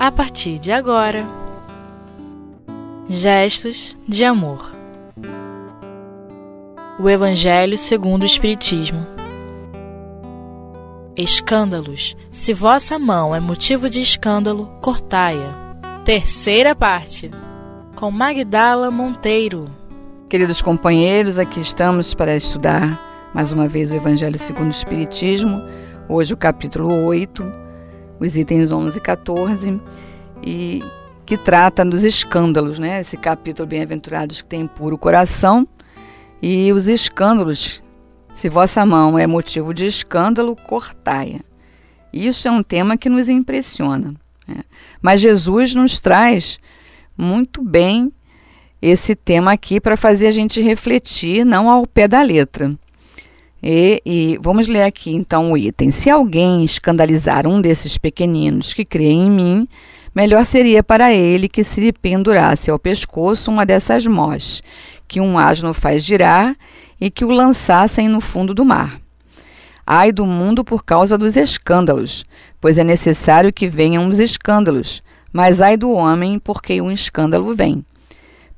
a partir de agora. Gestos de amor. O Evangelho segundo o Espiritismo. Escândalos. Se vossa mão é motivo de escândalo, cortai-a. Terceira parte. Com Magdala Monteiro. Queridos companheiros, aqui estamos para estudar mais uma vez o Evangelho segundo o Espiritismo. Hoje o capítulo 8, os itens 11 e 14, e que trata dos escândalos, né? Esse capítulo bem-aventurados que tem puro coração e os escândalos se vossa mão é motivo de escândalo, cortai-a. Isso é um tema que nos impressiona. Né? Mas Jesus nos traz muito bem esse tema aqui para fazer a gente refletir, não ao pé da letra. E, e, vamos ler aqui então o item. Se alguém escandalizar um desses pequeninos que crê em mim, melhor seria para ele que se lhe pendurasse ao pescoço uma dessas mós, que um asno faz girar e que o lançassem no fundo do mar. Ai do mundo por causa dos escândalos, pois é necessário que venham os escândalos, mas ai do homem porque um escândalo vem.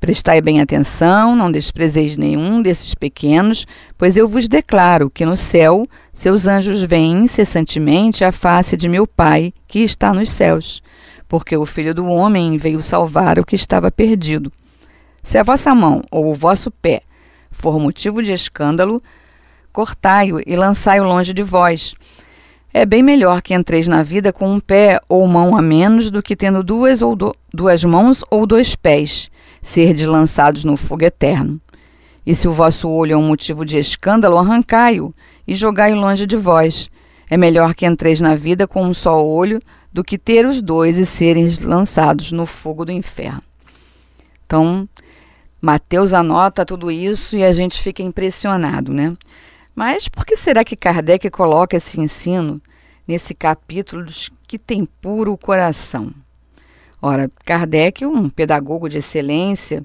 Prestai bem atenção, não desprezeis nenhum desses pequenos, pois eu vos declaro que no céu seus anjos veem incessantemente a face de meu Pai que está nos céus, porque o Filho do Homem veio salvar o que estava perdido. Se a vossa mão ou o vosso pé for motivo de escândalo, cortai-o e lançai-o longe de vós. É bem melhor que entreis na vida com um pé ou mão a menos do que tendo duas ou do, duas mãos ou dois pés, serdes lançados no fogo eterno. E se o vosso olho é um motivo de escândalo, arrancai-o e jogai-o longe de vós. É melhor que entreis na vida com um só olho do que ter os dois e serem lançados no fogo do inferno. Então, Mateus anota tudo isso e a gente fica impressionado, né? Mas por que será que Kardec coloca esse ensino nesse capítulo que tem puro coração? Ora, Kardec, um pedagogo de excelência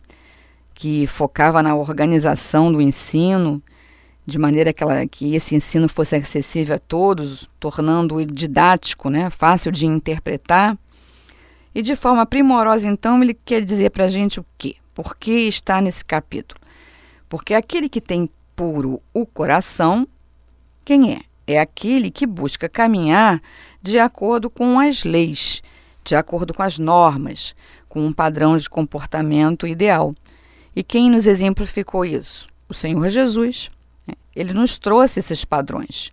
que focava na organização do ensino, de maneira que, ela, que esse ensino fosse acessível a todos, tornando-o didático, né, fácil de interpretar. E de forma primorosa, então, ele quer dizer para a gente o quê? Por que está nesse capítulo? Porque aquele que tem puro o coração, quem é? É aquele que busca caminhar de acordo com as leis, de acordo com as normas, com um padrão de comportamento ideal. E quem nos exemplificou isso? O Senhor Jesus. Né? Ele nos trouxe esses padrões.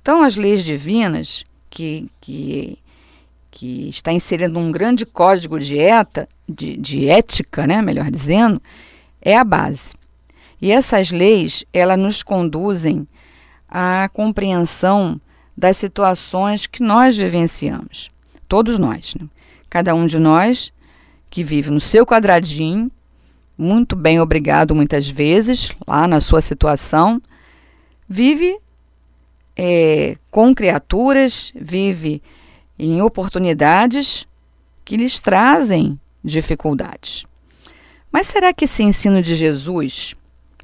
Então, as leis divinas, que, que que está inserindo um grande código de, eta, de, de ética, né, melhor dizendo, é a base. E essas leis, elas nos conduzem à compreensão das situações que nós vivenciamos. Todos nós. Né? Cada um de nós que vive no seu quadradinho, muito bem obrigado muitas vezes, lá na sua situação, vive é, com criaturas, vive em oportunidades que lhes trazem dificuldades. Mas será que esse ensino de Jesus,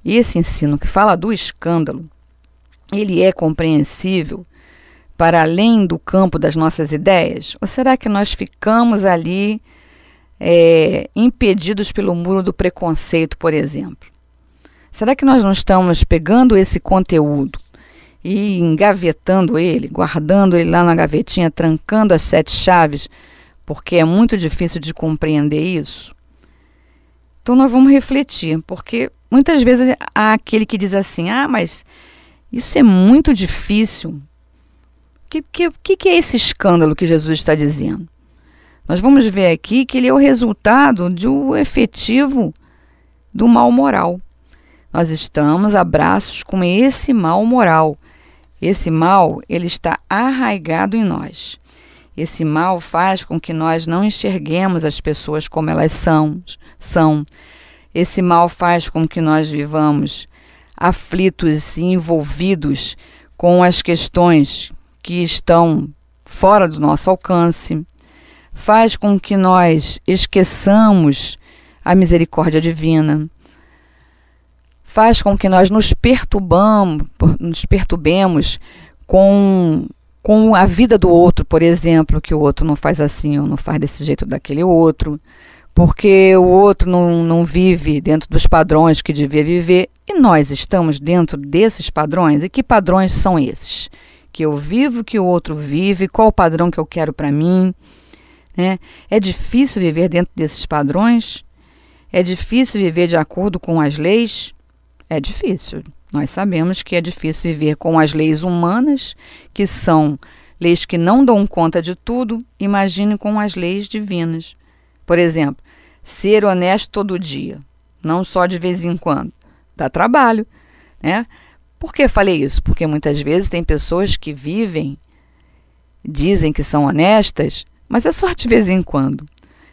esse ensino que fala do escândalo, ele é compreensível para além do campo das nossas ideias? Ou será que nós ficamos ali é, impedidos pelo muro do preconceito, por exemplo? Será que nós não estamos pegando esse conteúdo e engavetando ele, guardando ele lá na gavetinha, trancando as sete chaves, porque é muito difícil de compreender isso. Então nós vamos refletir, porque muitas vezes há aquele que diz assim: ah, mas isso é muito difícil. Que, que, que é esse escândalo que Jesus está dizendo? Nós vamos ver aqui que ele é o resultado de um efetivo do mal moral. Nós estamos a braços com esse mal moral esse mal, ele está arraigado em nós. Esse mal faz com que nós não enxerguemos as pessoas como elas são, são. Esse mal faz com que nós vivamos aflitos e envolvidos com as questões que estão fora do nosso alcance. Faz com que nós esqueçamos a misericórdia divina faz com que nós nos perturbamos, nos perturbemos com com a vida do outro, por exemplo, que o outro não faz assim ou não faz desse jeito daquele outro, porque o outro não, não vive dentro dos padrões que devia viver e nós estamos dentro desses padrões. E que padrões são esses? Que eu vivo, que o outro vive, qual o padrão que eu quero para mim? Né? É difícil viver dentro desses padrões? É difícil viver de acordo com as leis? É difícil. Nós sabemos que é difícil viver com as leis humanas, que são leis que não dão conta de tudo, imagine com as leis divinas. Por exemplo, ser honesto todo dia, não só de vez em quando. Dá trabalho, né? Por que falei isso? Porque muitas vezes tem pessoas que vivem, dizem que são honestas, mas é só de vez em quando.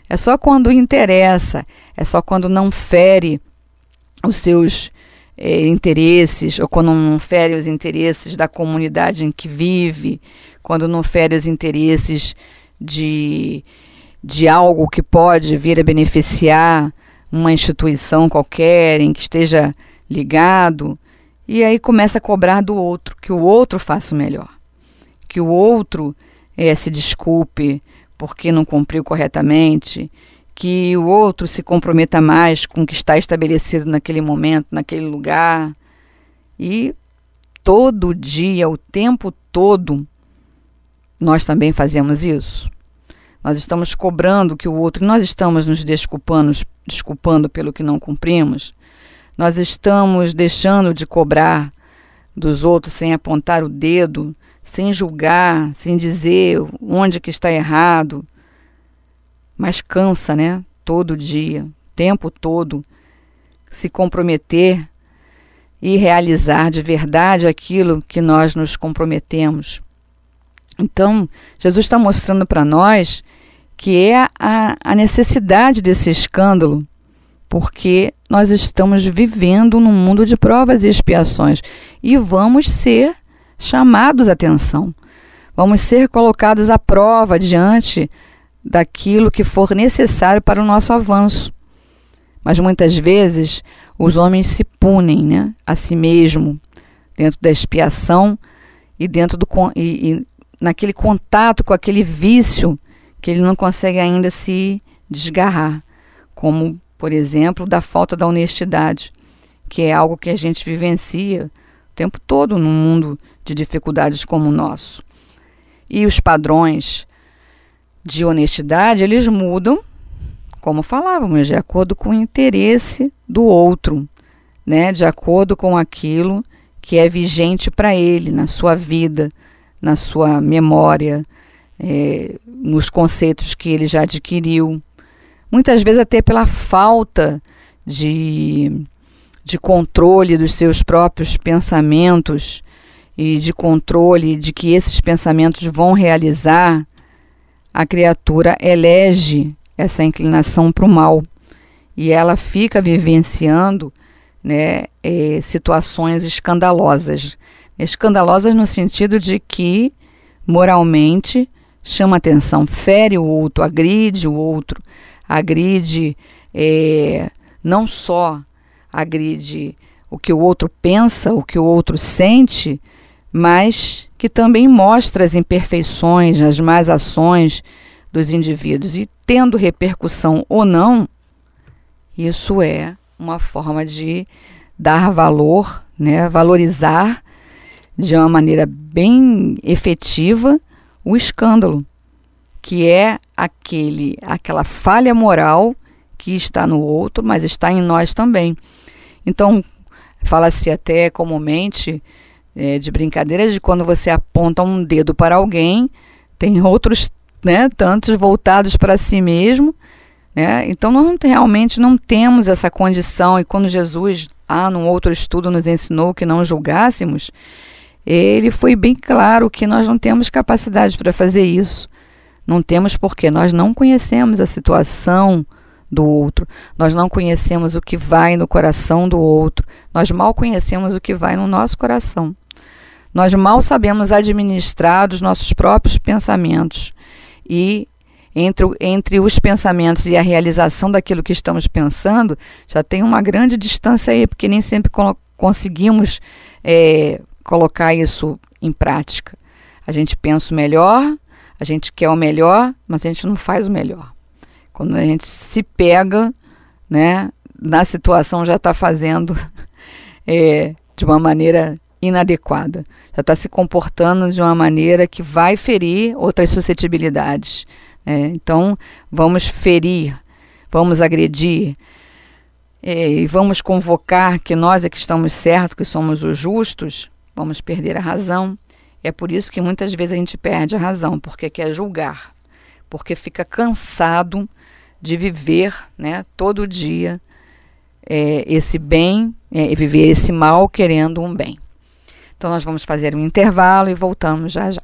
É só quando interessa, é só quando não fere os seus é, interesses, ou quando não fere os interesses da comunidade em que vive, quando não fere os interesses de, de algo que pode vir a beneficiar uma instituição qualquer em que esteja ligado, e aí começa a cobrar do outro, que o outro faça o melhor, que o outro é, se desculpe porque não cumpriu corretamente, que o outro se comprometa mais com o que está estabelecido naquele momento, naquele lugar. E todo dia, o tempo todo, nós também fazemos isso. Nós estamos cobrando que o outro, nós estamos nos desculpando, desculpando pelo que não cumprimos. Nós estamos deixando de cobrar dos outros sem apontar o dedo, sem julgar, sem dizer onde que está errado mas cansa, né? Todo dia, tempo todo, se comprometer e realizar de verdade aquilo que nós nos comprometemos. Então, Jesus está mostrando para nós que é a, a necessidade desse escândalo, porque nós estamos vivendo num mundo de provas e expiações e vamos ser chamados atenção, vamos ser colocados à prova diante daquilo que for necessário para o nosso avanço. Mas muitas vezes os homens se punem né, a si mesmo dentro da expiação e dentro do e, e naquele contato com aquele vício que ele não consegue ainda se desgarrar, como por exemplo da falta da honestidade, que é algo que a gente vivencia o tempo todo num mundo de dificuldades como o nosso. E os padrões de honestidade, eles mudam, como falávamos, de acordo com o interesse do outro, né? de acordo com aquilo que é vigente para ele na sua vida, na sua memória, é, nos conceitos que ele já adquiriu. Muitas vezes, até pela falta de, de controle dos seus próprios pensamentos e de controle de que esses pensamentos vão realizar a criatura elege essa inclinação para o mal e ela fica vivenciando né, é, situações escandalosas. Escandalosas no sentido de que moralmente chama atenção, fere o outro, agride o outro, agride é, não só agride o que o outro pensa, o que o outro sente, mas que também mostra as imperfeições, as más ações dos indivíduos. E tendo repercussão ou não, isso é uma forma de dar valor, né, valorizar de uma maneira bem efetiva o escândalo, que é aquele aquela falha moral que está no outro, mas está em nós também. Então, fala-se até comumente é, de brincadeira de quando você aponta um dedo para alguém, tem outros, né, tantos voltados para si mesmo. Né? Então, nós não, realmente não temos essa condição, e quando Jesus, ah, num outro estudo, nos ensinou que não julgássemos, ele foi bem claro que nós não temos capacidade para fazer isso. Não temos porque nós não conhecemos a situação do outro, nós não conhecemos o que vai no coração do outro, nós mal conhecemos o que vai no nosso coração. Nós mal sabemos administrar os nossos próprios pensamentos e entre, entre os pensamentos e a realização daquilo que estamos pensando, já tem uma grande distância aí, porque nem sempre conseguimos é, colocar isso em prática. A gente pensa melhor, a gente quer o melhor, mas a gente não faz o melhor. Quando a gente se pega, né, na situação já está fazendo é, de uma maneira inadequada, já está se comportando de uma maneira que vai ferir outras suscetibilidades. É, então, vamos ferir, vamos agredir, é, e vamos convocar que nós é que estamos certos, que somos os justos, vamos perder a razão. É por isso que muitas vezes a gente perde a razão, porque quer julgar, porque fica cansado de viver né, todo dia é, esse bem é, viver esse mal querendo um bem. Então, nós vamos fazer um intervalo e voltamos já já.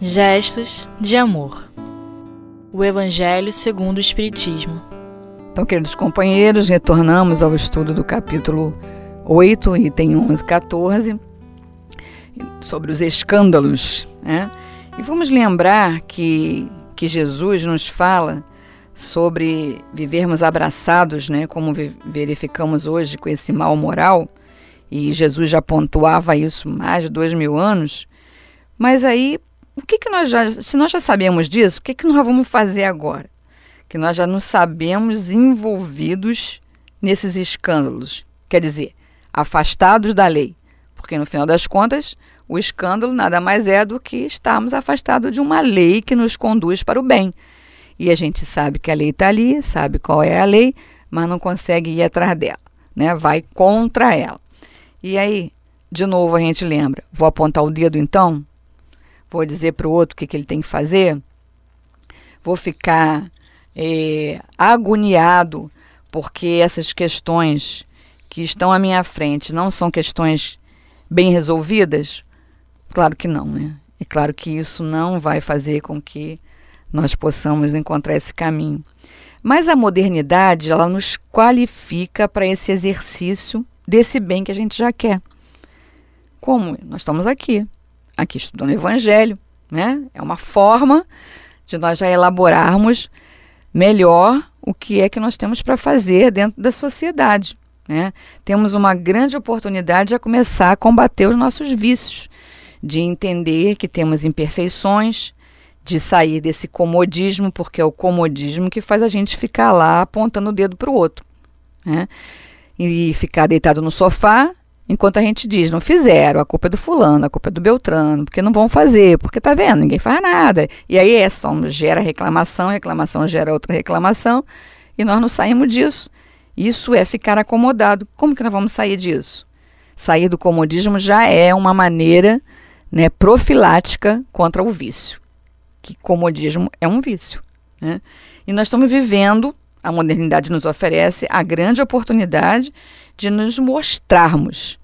Gestos de amor. O Evangelho segundo o Espiritismo. Então, queridos companheiros, retornamos ao estudo do capítulo 8, item 11 e 14, sobre os escândalos. Né? E vamos lembrar que, que Jesus nos fala sobre vivermos abraçados, né, como verificamos hoje com esse mal moral, e Jesus já pontuava isso mais de dois mil anos, mas aí o que, que nós já, se nós já sabemos disso, o que, que nós vamos fazer agora? Que nós já nos sabemos envolvidos nesses escândalos, quer dizer, afastados da lei, porque no final das contas, o escândalo nada mais é do que estarmos afastados de uma lei que nos conduz para o bem. E a gente sabe que a lei está ali, sabe qual é a lei, mas não consegue ir atrás dela, né? Vai contra ela. E aí, de novo a gente lembra, vou apontar o dedo então vou dizer para o outro o que, que ele tem que fazer, vou ficar é, agoniado porque essas questões que estão à minha frente não são questões bem resolvidas? Claro que não, né? É claro que isso não vai fazer com que nós possamos encontrar esse caminho. Mas a modernidade, ela nos qualifica para esse exercício desse bem que a gente já quer. Como? Nós estamos aqui, aqui estudando o Evangelho, né? É uma forma de nós já elaborarmos melhor o que é que nós temos para fazer dentro da sociedade. Né? Temos uma grande oportunidade de começar a combater os nossos vícios, de entender que temos imperfeições, de sair desse comodismo, porque é o comodismo que faz a gente ficar lá apontando o dedo para o outro. Né? E ficar deitado no sofá Enquanto a gente diz, não fizeram, a culpa é do fulano, a culpa é do Beltrano, porque não vão fazer, porque tá vendo, ninguém faz nada. E aí é só, gera reclamação, reclamação gera outra reclamação, e nós não saímos disso. Isso é ficar acomodado. Como que nós vamos sair disso? Sair do comodismo já é uma maneira né, profilática contra o vício. Que comodismo é um vício. Né? E nós estamos vivendo, a modernidade nos oferece a grande oportunidade de nos mostrarmos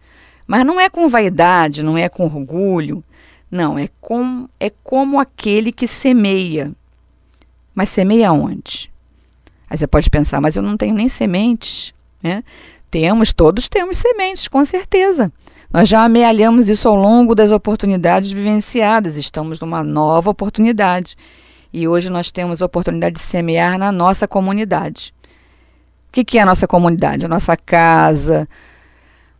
mas não é com vaidade, não é com orgulho, não, é, com, é como aquele que semeia. Mas semeia onde? Aí você pode pensar, mas eu não tenho nem sementes. Né? Temos, todos temos sementes, com certeza. Nós já amealhamos isso ao longo das oportunidades vivenciadas. Estamos numa nova oportunidade. E hoje nós temos a oportunidade de semear na nossa comunidade. O que, que é a nossa comunidade? A nossa casa,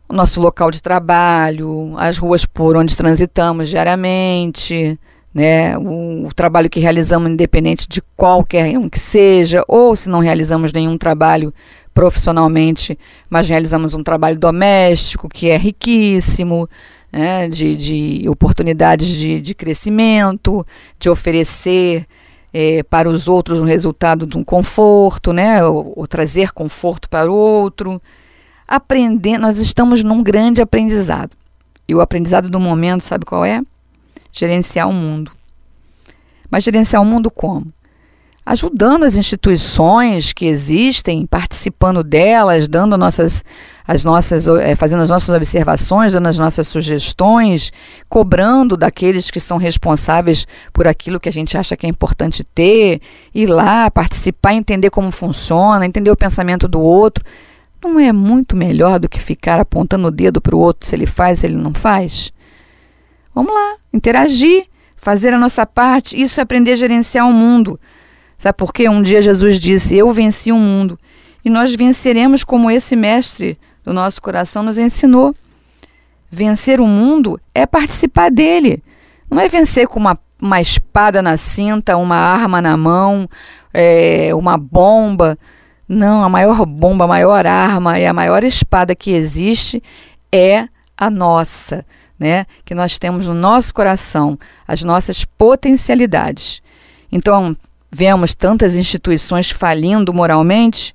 o nosso local de trabalho, as ruas por onde transitamos diariamente, né, o, o, trabalho que realizamos, independente de qualquer um que seja, ou se não realizamos nenhum trabalho profissionalmente, mas realizamos um trabalho doméstico que é riquíssimo, né, de, de oportunidades de, de crescimento, de oferecer é, para os outros um resultado de um conforto, né, ou, ou trazer conforto para o outro aprendendo, nós estamos num grande aprendizado. E o aprendizado do momento, sabe qual é? Gerenciar o mundo. Mas gerenciar o mundo como? Ajudando as instituições que existem, participando delas, dando nossas, as nossas, é, fazendo as nossas observações, dando as nossas sugestões, cobrando daqueles que são responsáveis por aquilo que a gente acha que é importante ter, ir lá, participar, entender como funciona, entender o pensamento do outro não é muito melhor do que ficar apontando o dedo para o outro se ele faz, se ele não faz? Vamos lá, interagir, fazer a nossa parte. Isso é aprender a gerenciar o mundo. Sabe por quê? Um dia Jesus disse: Eu venci o mundo. e nós venceremos como esse mestre do nosso coração nos ensinou. Vencer o mundo é participar dele. Não é vencer com uma, uma espada na cinta, uma arma na mão, é, uma bomba. Não, a maior bomba, a maior arma e a maior espada que existe é a nossa, né? Que nós temos no nosso coração, as nossas potencialidades. Então, vemos tantas instituições falindo moralmente,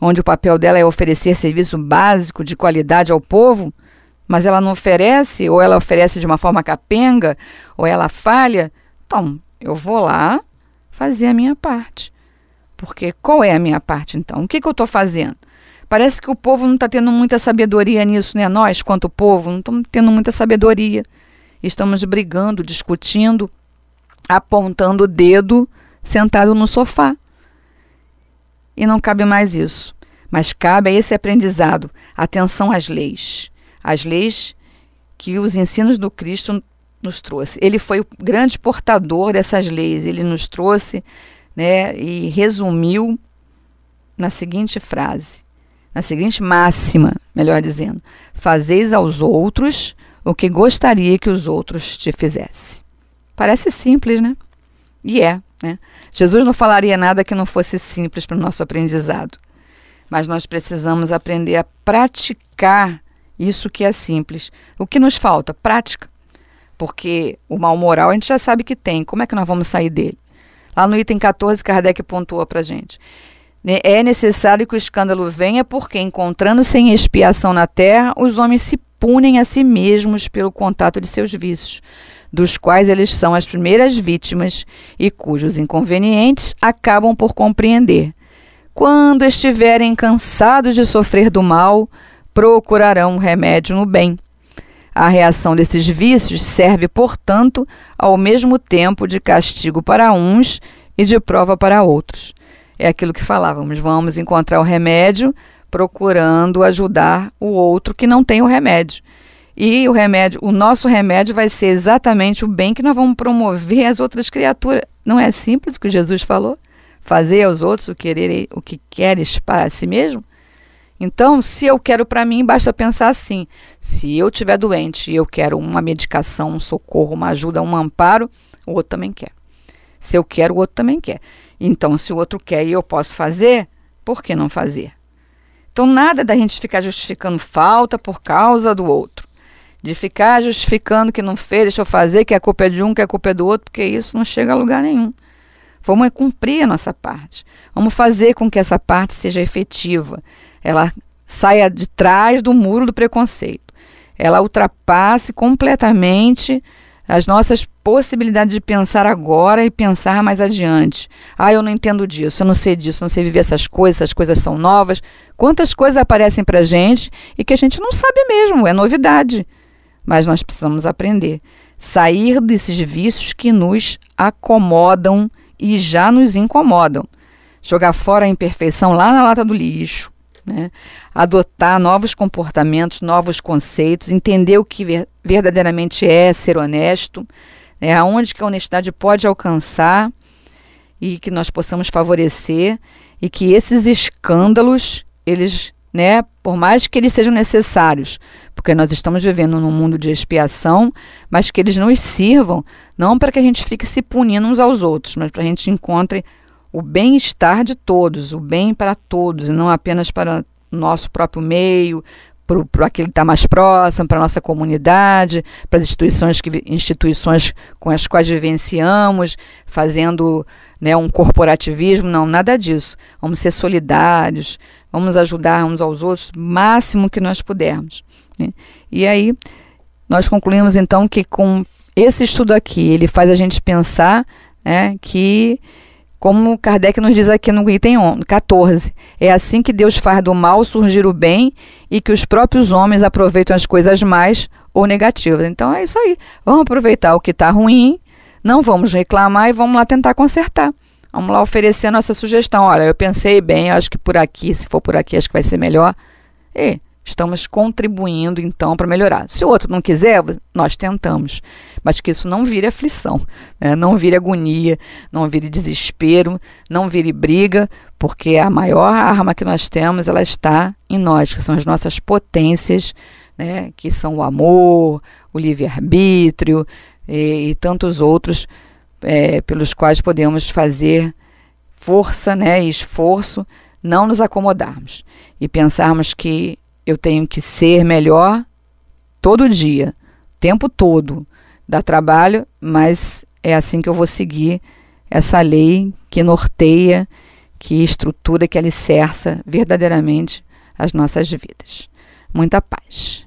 onde o papel dela é oferecer serviço básico de qualidade ao povo, mas ela não oferece, ou ela oferece de uma forma capenga, ou ela falha. Então, eu vou lá fazer a minha parte. Porque qual é a minha parte então? O que, que eu estou fazendo? Parece que o povo não está tendo muita sabedoria nisso, né? Nós, quanto povo, não estamos tendo muita sabedoria. Estamos brigando, discutindo, apontando o dedo, sentado no sofá e não cabe mais isso. Mas cabe a esse aprendizado atenção às leis, as leis que os ensinos do Cristo nos trouxe. Ele foi o grande portador dessas leis. Ele nos trouxe, né, e resumiu na seguinte frase, na seguinte máxima, melhor dizendo: fazeis aos outros o que gostaria que os outros te fizessem. Parece simples, né? E é. Né? Jesus não falaria nada que não fosse simples para o nosso aprendizado. Mas nós precisamos aprender a praticar isso que é simples. O que nos falta? Prática. Porque o mal moral a gente já sabe que tem. Como é que nós vamos sair dele? Lá no item 14, Kardec pontuou para gente. É necessário que o escândalo venha porque, encontrando-se em expiação na terra, os homens se punem a si mesmos pelo contato de seus vícios dos quais eles são as primeiras vítimas e cujos inconvenientes acabam por compreender. Quando estiverem cansados de sofrer do mal, procurarão remédio no bem. A reação desses vícios serve, portanto, ao mesmo tempo de castigo para uns e de prova para outros. É aquilo que falávamos, vamos encontrar o remédio procurando ajudar o outro que não tem o remédio. E o remédio, o nosso remédio vai ser exatamente o bem que nós vamos promover às outras criaturas. Não é simples o que Jesus falou? Fazer aos outros o, querer, o que queres para si mesmo? Então, se eu quero para mim, basta pensar assim: se eu estiver doente e eu quero uma medicação, um socorro, uma ajuda, um amparo, o outro também quer. Se eu quero, o outro também quer. Então, se o outro quer e eu posso fazer, por que não fazer? Então, nada da gente ficar justificando falta por causa do outro de ficar justificando que não fez, deixa eu fazer, que a culpa é de um, que a culpa é do outro, porque isso não chega a lugar nenhum. Vamos cumprir a nossa parte. Vamos fazer com que essa parte seja efetiva. Ela saia de trás do muro do preconceito. Ela ultrapasse completamente as nossas possibilidades de pensar agora e pensar mais adiante. Ah, eu não entendo disso, eu não sei disso, não sei viver essas coisas, essas coisas são novas. Quantas coisas aparecem para gente e que a gente não sabe mesmo, é novidade. Mas nós precisamos aprender. Sair desses vícios que nos acomodam e já nos incomodam. Jogar fora a imperfeição lá na lata do lixo. Né? Adotar novos comportamentos, novos conceitos, entender o que ver, verdadeiramente é ser honesto, né? aonde que a honestidade pode alcançar e que nós possamos favorecer e que esses escândalos, eles, né, por mais que eles sejam necessários, porque nós estamos vivendo num mundo de expiação, mas que eles nos sirvam não para que a gente fique se punindo uns aos outros, mas para a gente encontre o bem-estar de todos, o bem para todos, e não apenas para o nosso próprio meio, para aquele que está mais próximo, para a nossa comunidade, para as instituições, que, instituições com as quais vivenciamos, fazendo né, um corporativismo, não, nada disso. Vamos ser solidários, vamos ajudar uns aos outros máximo que nós pudermos. Né? E aí, nós concluímos então que com esse estudo aqui, ele faz a gente pensar né, que, como Kardec nos diz aqui no item 14, é assim que Deus faz do mal surgir o bem e que os próprios homens aproveitam as coisas mais ou negativas. Então é isso aí. Vamos aproveitar o que está ruim, não vamos reclamar e vamos lá tentar consertar. Vamos lá oferecer nossa sugestão. Olha, eu pensei bem, acho que por aqui, se for por aqui, acho que vai ser melhor. E estamos contribuindo então para melhorar. Se o outro não quiser, nós tentamos, mas que isso não vire aflição, né? não vire agonia, não vire desespero, não vire briga, porque a maior arma que nós temos ela está em nós, que são as nossas potências, né? que são o amor, o livre-arbítrio e, e, tantos outros é, pelos quais podemos fazer força né? e esforço, não nos acomodarmos e pensarmos que eu tenho que ser melhor todo dia, tempo todo. Dá trabalho, mas é assim que eu vou seguir essa lei que norteia, que estrutura, que alicerça verdadeiramente as nossas vidas. Muita paz.